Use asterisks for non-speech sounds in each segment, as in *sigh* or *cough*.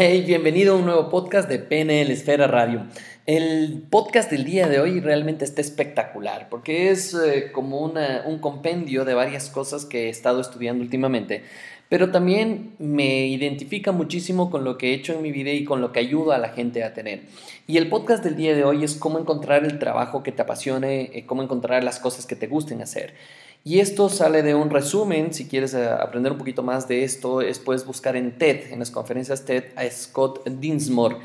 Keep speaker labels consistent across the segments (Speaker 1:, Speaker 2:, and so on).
Speaker 1: Hey, bienvenido a un nuevo podcast de PNL Esfera Radio. El podcast del día de hoy realmente está espectacular porque es eh, como un compendio de varias cosas que he estado estudiando últimamente, pero también me identifica muchísimo con lo que he hecho en mi vida y con lo que ayudo a la gente a tener. Y el podcast del día de hoy es cómo encontrar el trabajo que te apasione, eh, cómo encontrar las cosas que te gusten hacer. Y esto sale de un resumen, si quieres eh, aprender un poquito más de esto, es puedes buscar en TED, en las conferencias TED, a Scott Dinsmore.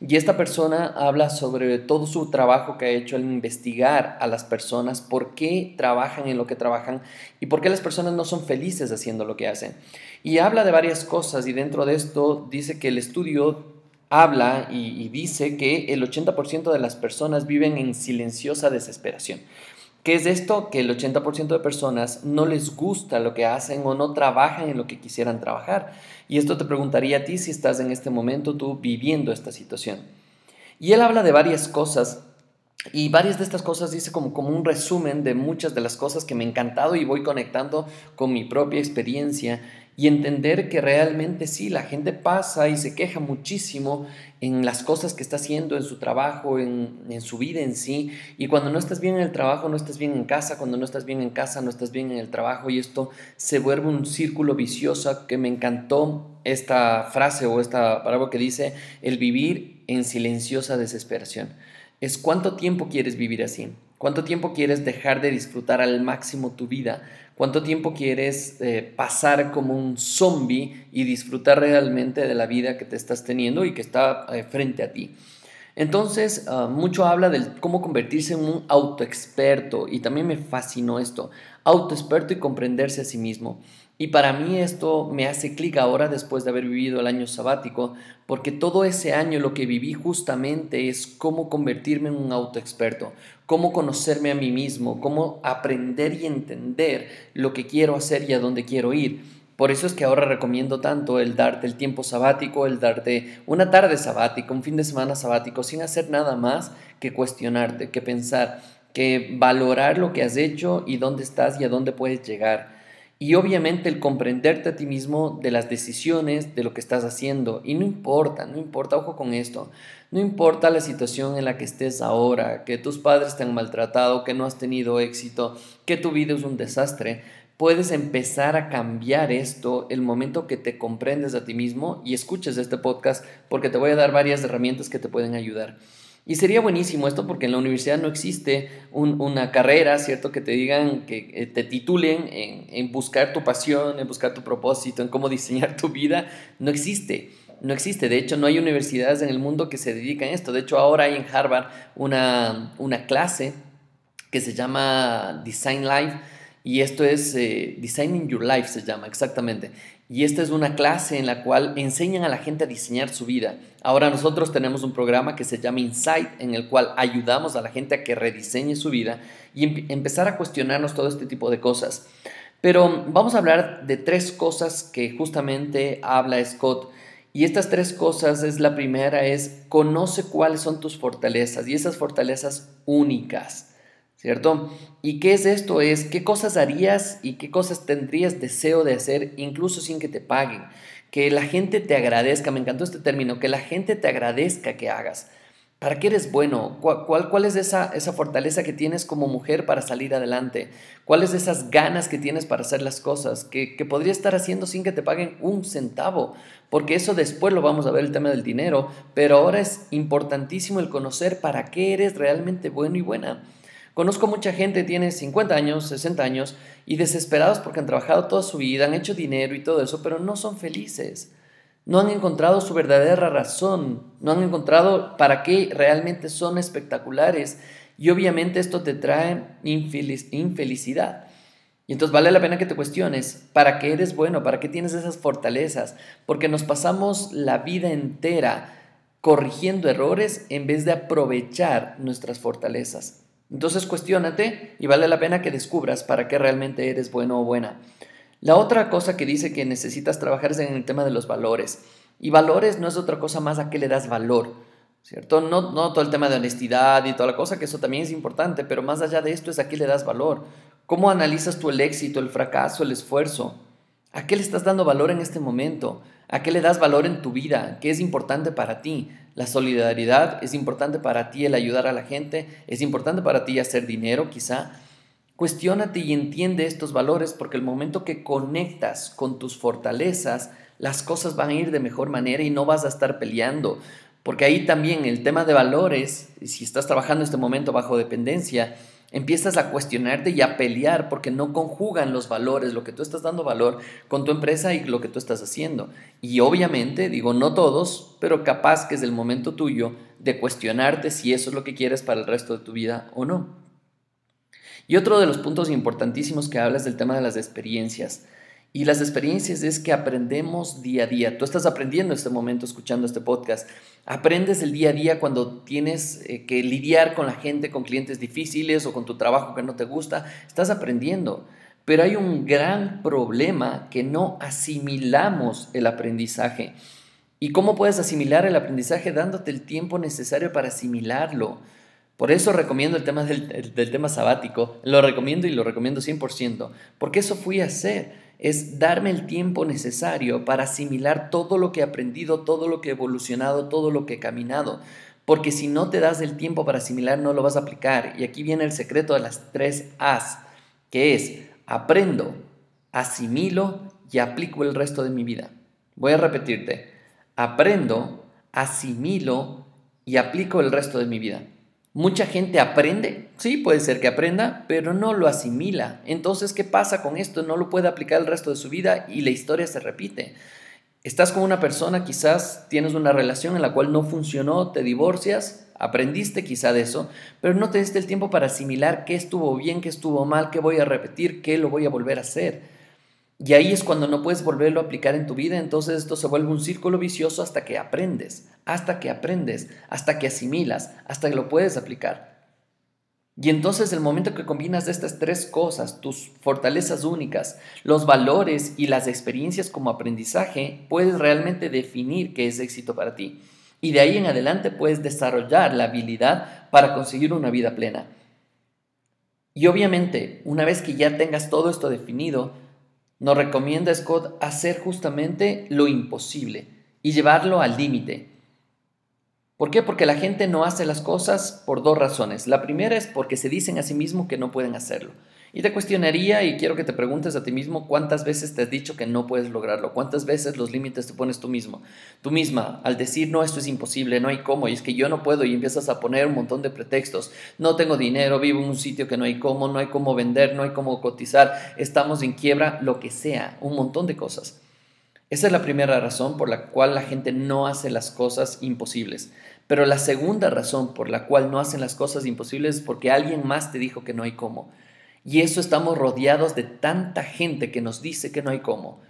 Speaker 1: Y esta persona habla sobre todo su trabajo que ha hecho al investigar a las personas, por qué trabajan en lo que trabajan y por qué las personas no son felices haciendo lo que hacen. Y habla de varias cosas y dentro de esto dice que el estudio habla y, y dice que el 80% de las personas viven en silenciosa desesperación. ¿Qué es esto? Que el 80% de personas no les gusta lo que hacen o no trabajan en lo que quisieran trabajar. Y esto te preguntaría a ti si estás en este momento tú viviendo esta situación. Y él habla de varias cosas y varias de estas cosas dice como, como un resumen de muchas de las cosas que me han encantado y voy conectando con mi propia experiencia y entender que realmente sí, la gente pasa y se queja muchísimo en las cosas que está haciendo, en su trabajo, en, en, su vida en sí. Y cuando no estás bien en el trabajo, no estás bien en casa, cuando no estás bien en casa, no estás bien en el trabajo. Y esto se vuelve un círculo vicioso que me encantó esta frase o esta palabra que dice, el vivir en silenciosa desesperación. Es cuánto tiempo quieres vivir así. ¿Cuánto tiempo quieres dejar de disfrutar al máximo tu vida? ¿Cuánto tiempo quieres eh, pasar como un zombie y disfrutar realmente de la vida que te estás teniendo y que está eh, frente a ti? Entonces, ah, mucho habla de cómo convertirse en un autoexperto y también me fascinó esto, autoexperto y comprenderse a sí mismo. Y para mí esto me hace clic ahora después de haber vivido el año sabático, porque todo ese año lo que viví justamente es cómo convertirme en un autoexperto, cómo conocerme a mí mismo, cómo aprender y entender lo que quiero hacer y a dónde quiero ir. Por eso es que ahora recomiendo tanto el darte el tiempo sabático, el darte una tarde sabática, un fin de semana sabático, sin hacer nada más que cuestionarte, que pensar, que valorar lo que has hecho y dónde estás y a dónde puedes llegar y obviamente el comprenderte a ti mismo de las decisiones, de lo que estás haciendo. Y no importa, no importa, ojo con esto, no importa la situación en la que estés ahora, que tus padres te han maltratado, que no has tenido éxito, que tu vida es un desastre. Puedes empezar a cambiar esto el momento que te comprendes a ti mismo y escuches este podcast porque te voy a dar varias herramientas que te pueden ayudar. Y sería buenísimo esto porque en la universidad no existe una carrera, ¿cierto? Que te digan, que eh, te titulen en, buscar tu pasión, en buscar tu propósito, en cómo *laughs* diseñar tu vida. No existe. No existe. De hecho, no hay universidades en el mundo que se dedican a esto. De hecho, ahora hay en Harvard una, una clase que se llama Design Life y esto es eh, Designing Your Life, se llama exactamente. Y esta es una clase en la cual enseñan a la gente a diseñar su vida. Ahora nosotros tenemos un programa que se llama Insight, en el cual ayudamos a la gente a que rediseñe su vida y empezar a cuestionarnos todo este tipo de cosas. Pero vamos a hablar de tres cosas que justamente habla Scott. Y estas tres cosas es la primera es conoce cuáles son tus fortalezas y esas fortalezas únicas. ¿Cierto? ¿Y qué es esto? Es qué cosas harías y qué cosas tendrías deseo de hacer incluso sin que te paguen. Que la gente te agradezca, me encantó este término, que la gente te agradezca que hagas. ¿Para qué eres bueno? ¿Cuál, cuál, es esa, esa fortaleza que tienes como mujer para salir adelante? ¿Cuáles esas ganas que tienes para hacer las cosas que, que podría estar haciendo sin que te paguen un centavo? Porque eso después lo vamos a ver el tema del dinero, pero ahora es importantísimo el conocer para qué eres realmente bueno y buena. Conozco mucha gente, tiene 50 años, 60 años y desesperados porque han trabajado toda su vida, han hecho dinero y todo eso, pero no son felices. No han encontrado su verdadera razón, no han encontrado para qué realmente son espectaculares y obviamente esto te trae infelicidad. Y entonces vale la pena que te cuestiones, ¿para qué eres bueno? ¿Para qué tienes esas fortalezas? Porque nos pasamos la vida entera corrigiendo errores en vez de aprovechar nuestras fortalezas. Entonces cuestiónate y vale la pena que descubras para qué realmente eres bueno o buena. La otra cosa que dice que necesitas trabajar es en el tema de los valores. Y valores no es otra cosa más a qué le das valor, ¿cierto? No, no todo el tema de honestidad y toda la cosa, que eso también es importante, pero más allá de esto es a qué le das valor. ¿Cómo analizas tú el éxito, el fracaso, el esfuerzo? ¿A qué le estás dando valor en este momento? ¿A qué le das valor en tu vida? ¿Qué es importante para ti? La solidaridad es importante para ti el ayudar a la gente, es importante para ti hacer dinero quizá. Cuestiónate y entiende estos valores porque el momento que conectas con tus fortalezas, las cosas van a ir de mejor manera y no vas a estar peleando. Porque ahí también el tema de valores, si estás trabajando este momento bajo dependencia, empiezas a cuestionarte y a pelear porque no conjugan los valores, lo que tú estás dando valor con tu empresa y lo que tú estás haciendo. Y obviamente, digo, no todos, pero capaz que es el momento tuyo de cuestionarte si eso es lo que quieres para el resto de tu vida o no. Y otro de los puntos importantísimos que hablas del tema de las experiencias. Y las experiencias es que aprendemos día a día. Tú estás aprendiendo en este momento escuchando este podcast. Aprendes el día a día cuando tienes eh, que lidiar con la gente, con clientes difíciles o con tu trabajo que no te gusta. Estás aprendiendo. Pero hay un gran problema que no asimilamos el aprendizaje. ¿Y cómo puedes asimilar el aprendizaje dándote el tiempo necesario para asimilarlo? Por eso recomiendo el tema del, del tema sabático. Lo recomiendo y lo recomiendo 100%. Porque eso fui a hacer es darme el tiempo necesario para asimilar todo lo que he aprendido, todo lo que he evolucionado, todo lo que he caminado. Porque si no te das el tiempo para asimilar, no lo vas a aplicar. Y aquí viene el secreto de las tres A's, que es aprendo, asimilo y aplico el resto de mi vida. Voy a repetirte, aprendo, asimilo y aplico el resto de mi vida. Mucha gente aprende, sí, puede ser que aprenda, pero no lo asimila. Entonces, ¿qué pasa con esto? No lo puede aplicar el resto de su vida y la historia se repite. Estás con una persona, quizás tienes una relación en la cual no funcionó, te divorcias, aprendiste quizá de eso, pero no te diste el tiempo para asimilar qué estuvo bien, qué estuvo mal, qué voy a repetir, qué lo voy a volver a hacer. Y ahí es cuando no puedes volverlo a aplicar en tu vida, entonces esto se vuelve un círculo vicioso hasta que aprendes, hasta que aprendes, hasta que asimilas, hasta que lo puedes aplicar. Y entonces el momento que combinas estas tres cosas, tus fortalezas únicas, los valores y las experiencias como aprendizaje, puedes realmente definir qué es éxito para ti. Y de ahí en adelante puedes desarrollar la habilidad para conseguir una vida plena. Y obviamente, una vez que ya tengas todo esto definido, nos recomienda Scott hacer justamente lo imposible y llevarlo al límite. ¿Por qué? Porque la gente no hace las cosas por dos razones. La primera es porque se dicen a sí mismos que no pueden hacerlo. Y te cuestionaría y quiero que te preguntes a ti mismo cuántas veces te has dicho que no puedes lograrlo, cuántas veces los límites te pones tú mismo, tú misma, al decir no, esto es imposible, no hay cómo, y es que yo no puedo y empiezas a poner un montón de pretextos, no tengo dinero, vivo en un sitio que no hay cómo, no hay cómo vender, no hay cómo cotizar, estamos en quiebra, lo que sea, un montón de cosas. Esa es la primera razón por la cual la gente no hace las cosas imposibles. Pero la segunda razón por la cual no hacen las cosas imposibles es porque alguien más te dijo que no hay cómo. Y eso estamos rodeados de tanta gente que nos dice que no hay cómo.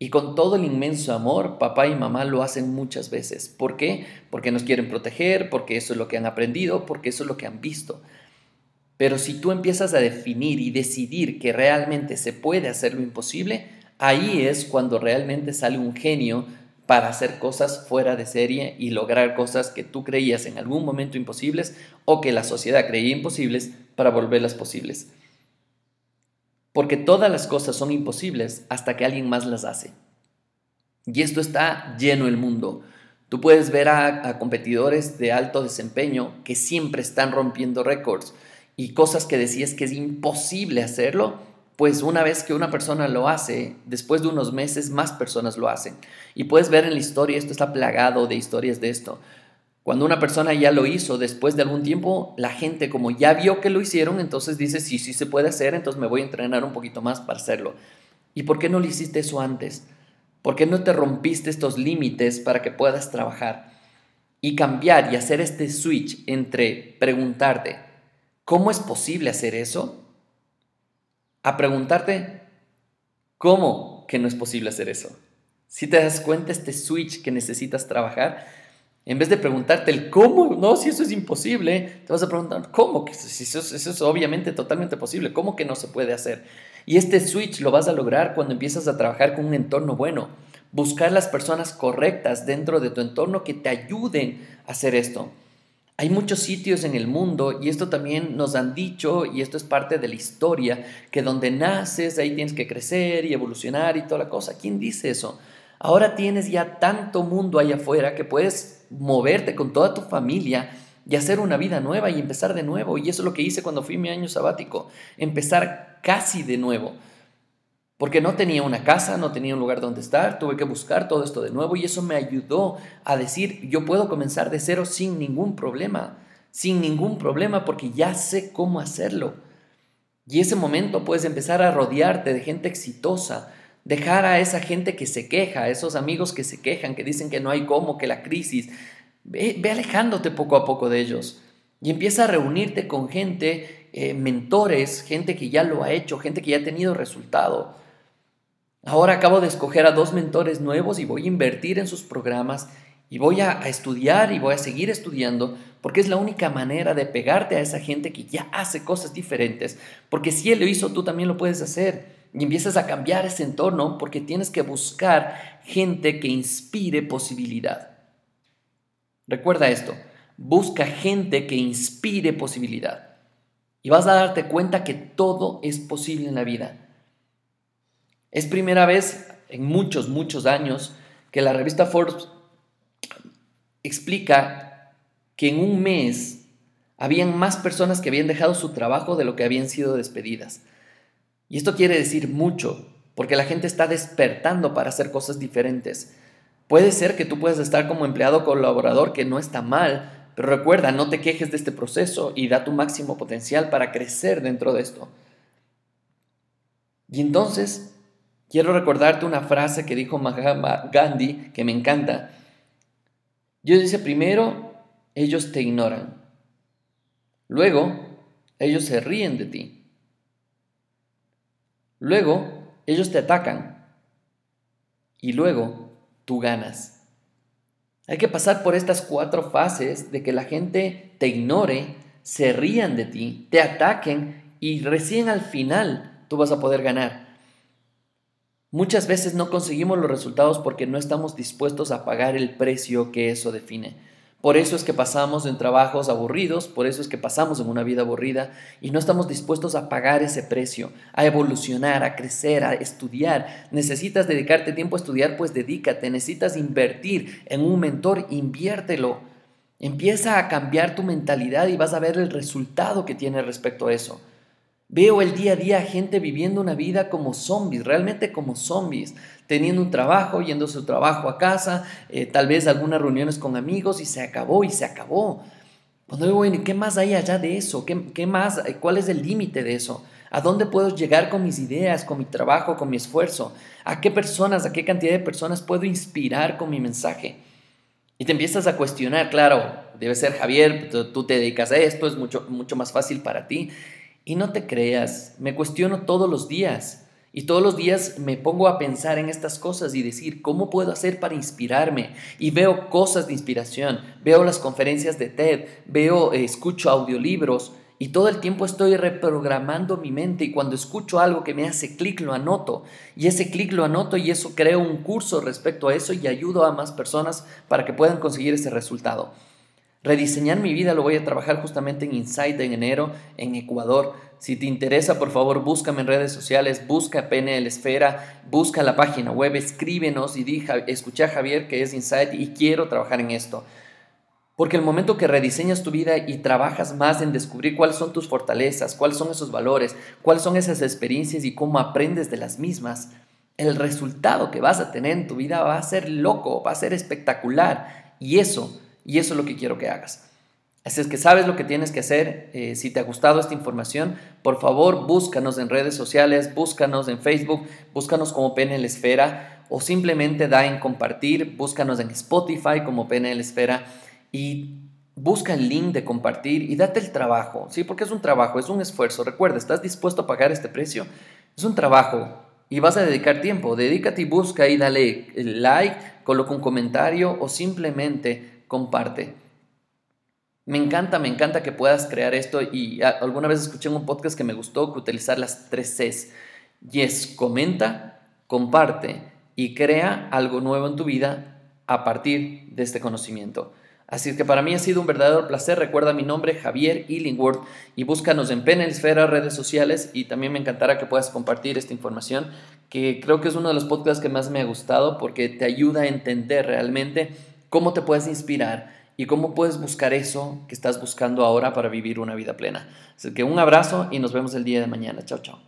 Speaker 1: Y con todo el inmenso amor, papá y mamá lo hacen muchas veces. ¿Por qué? Porque nos quieren proteger, porque eso es lo que han aprendido, porque eso es lo que han visto. Pero si tú empiezas a definir y decidir que realmente se puede hacer lo imposible, ahí es cuando realmente sale un genio para hacer cosas fuera de serie y lograr cosas que tú creías en algún momento imposibles o que la sociedad creía imposibles para volverlas posibles. Porque todas las cosas son imposibles hasta que alguien más las hace. Y esto está lleno el mundo. Tú puedes ver a, competidores de alto desempeño que siempre están rompiendo récords y cosas que decías que es imposible hacerlo, pues una vez que una persona lo hace, después de unos meses más personas lo hacen. Y puedes ver en la historia, esto está plagado de historias de esto. Cuando una persona ya lo hizo, después de algún tiempo, la gente como ya vio que lo hicieron, entonces dice, sí, sí se puede hacer, entonces me voy a entrenar un poquito más para hacerlo. ¿Y por qué no lo hiciste eso antes? ¿Por qué no te rompiste estos límites para que puedas trabajar? Y cambiar y hacer este switch entre preguntarte, ¿cómo es posible hacer eso? A preguntarte, ¿cómo que no es posible hacer eso? Si te das cuenta este switch que necesitas trabajar, en vez de preguntarte el cómo, no, si eso es imposible, te vas a preguntar cómo, que eso, eso, es obviamente totalmente posible, cómo que no se puede hacer. Y este switch lo vas a lograr cuando empiezas a trabajar con un entorno bueno, buscar las personas correctas dentro de tu entorno que te ayuden a hacer esto. Hay muchos sitios en el mundo y esto también nos han dicho y esto es parte de la historia, que donde naces ahí tienes que crecer y evolucionar y toda la cosa. ¿Quién dice eso? Ahora tienes ya tanto mundo allá afuera que puedes moverte con toda tu familia y hacer una vida nueva y empezar de nuevo. Y eso es lo que hice cuando fui mi año sabático, empezar casi de nuevo. Porque no tenía una casa, no tenía un lugar donde estar, tuve que buscar todo esto de nuevo y eso me ayudó a decir, yo puedo comenzar de cero sin ningún problema, sin ningún problema porque ya sé cómo hacerlo. Y ese momento puedes empezar a rodearte de gente exitosa, dejar a esa gente que se queja, a esos amigos que se quejan, que dicen que no hay cómo, que la crisis, Ve, alejándote poco a poco de ellos y empieza a reunirte con gente, eh, mentores, gente que ya lo ha hecho, gente que ya ha tenido resultado. Ahora acabo de escoger a dos mentores nuevos y voy a invertir en sus programas y voy a, a, estudiar y voy a seguir estudiando porque es la única manera de pegarte a esa gente que ya hace cosas diferentes. Porque si él lo hizo, tú también lo puedes hacer. Y empiezas a cambiar ese entorno porque tienes que buscar gente que inspire posibilidad. Recuerda esto, busca gente que inspire posibilidad. Y vas a darte cuenta que todo es posible en la vida. Es primera vez en muchos, muchos años que la revista Forbes explica que en un mes habían más personas que habían dejado su trabajo de lo que habían sido despedidas. Y esto quiere decir mucho, porque la gente está despertando para hacer cosas diferentes. Puede ser que tú puedas estar como empleado colaborador, que no está mal, pero recuerda, no te quejes de este proceso y da tu máximo potencial para crecer dentro de esto. Y entonces, quiero recordarte una frase que dijo Mahatma Gandhi que me encanta. Yo dice, primero, ellos te ignoran. Luego, ellos se ríen de ti. Luego, ellos te atacan. Y luego, tú ganas. Hay que pasar por estas cuatro fases de que la gente te ignore, se rían de ti, te ataquen y recién al final tú vas a poder ganar. Muchas veces no conseguimos los resultados porque no estamos dispuestos a pagar el precio que eso define. Por eso es que pasamos en trabajos aburridos, por eso es que pasamos en una vida aburrida y no estamos dispuestos a pagar ese precio, a evolucionar, a crecer, a estudiar. Necesitas dedicarte tiempo a estudiar, pues dedícate. Necesitas invertir en un mentor, inviértelo. Empieza a cambiar tu mentalidad y vas a ver el resultado que tiene respecto a eso. Veo el día a día gente viviendo una vida como zombies, realmente como zombies, teniendo un trabajo, yendo a su trabajo a casa, eh, tal vez algunas reuniones con amigos y se acabó y se acabó. Cuando digo, bueno, ¿qué más hay allá de eso? ¿Qué, qué más? ¿Cuál es el límite de eso? ¿A dónde puedo llegar con mis ideas, con mi trabajo, con mi esfuerzo? ¿A qué personas, a qué cantidad de personas puedo inspirar con mi mensaje? Y te empiezas a cuestionar, claro, debe ser Javier, tú te dedicas a esto, es mucho, mucho más fácil para ti. Y no te creas, me cuestiono todos los días. Y todos los días me pongo a pensar en estas cosas y decir, ¿cómo puedo hacer para inspirarme? Y veo cosas de inspiración, veo las conferencias de TED, veo, eh, escucho audiolibros y todo el tiempo estoy reprogramando mi mente y cuando escucho algo que me hace clic lo anoto y ese clic lo anoto y eso creo un curso respecto a eso y ayudo a más personas para que puedan conseguir ese resultado. Rediseñar mi vida lo voy a trabajar justamente en Insight en enero en Ecuador. Si te interesa, por favor, búscame en redes sociales, busca PNL Esfera, busca la página web, escríbenos y di, escuché a Javier que es Insight y quiero trabajar en esto. Porque el momento que rediseñas tu vida y trabajas más en descubrir cuáles son tus fortalezas, cuáles son esos valores, cuáles son esas experiencias y cómo aprendes de las mismas, el resultado que vas a tener en tu vida va a ser loco, va a ser espectacular. Y eso y eso es lo que quiero que hagas. Así es que sabes lo que tienes que hacer. Eh, si te ha gustado esta información, por favor búscanos en redes sociales, búscanos en Facebook, búscanos como PNL Esfera o simplemente da en compartir, búscanos en Spotify como PNL Esfera y busca el link de compartir y date el trabajo, ¿sí? Porque es un trabajo, es un esfuerzo. Recuerda, ¿estás dispuesto a pagar este precio? Es un trabajo y vas a dedicar tiempo. Dedícate y busca y dale like, coloca un comentario o simplemente comparte. Me encanta, me encanta que puedas crear esto y alguna vez escuché un podcast que me gustó que utilizar las tres Cs. Yes, comenta, comparte y crea algo nuevo en tu vida a partir de este conocimiento. Así que para mí ha sido un verdadero placer. Recuerda mi nombre, Javier Illingworth, y búscanos en Penelsfera, redes sociales, y también me encantará que puedas compartir esta información, que creo que es uno de los podcasts que más me ha gustado porque te ayuda a entender realmente cómo te puedes inspirar y cómo puedes buscar eso que estás buscando ahora para vivir una vida plena. Así que un abrazo y nos vemos el día de mañana. Chao, chao.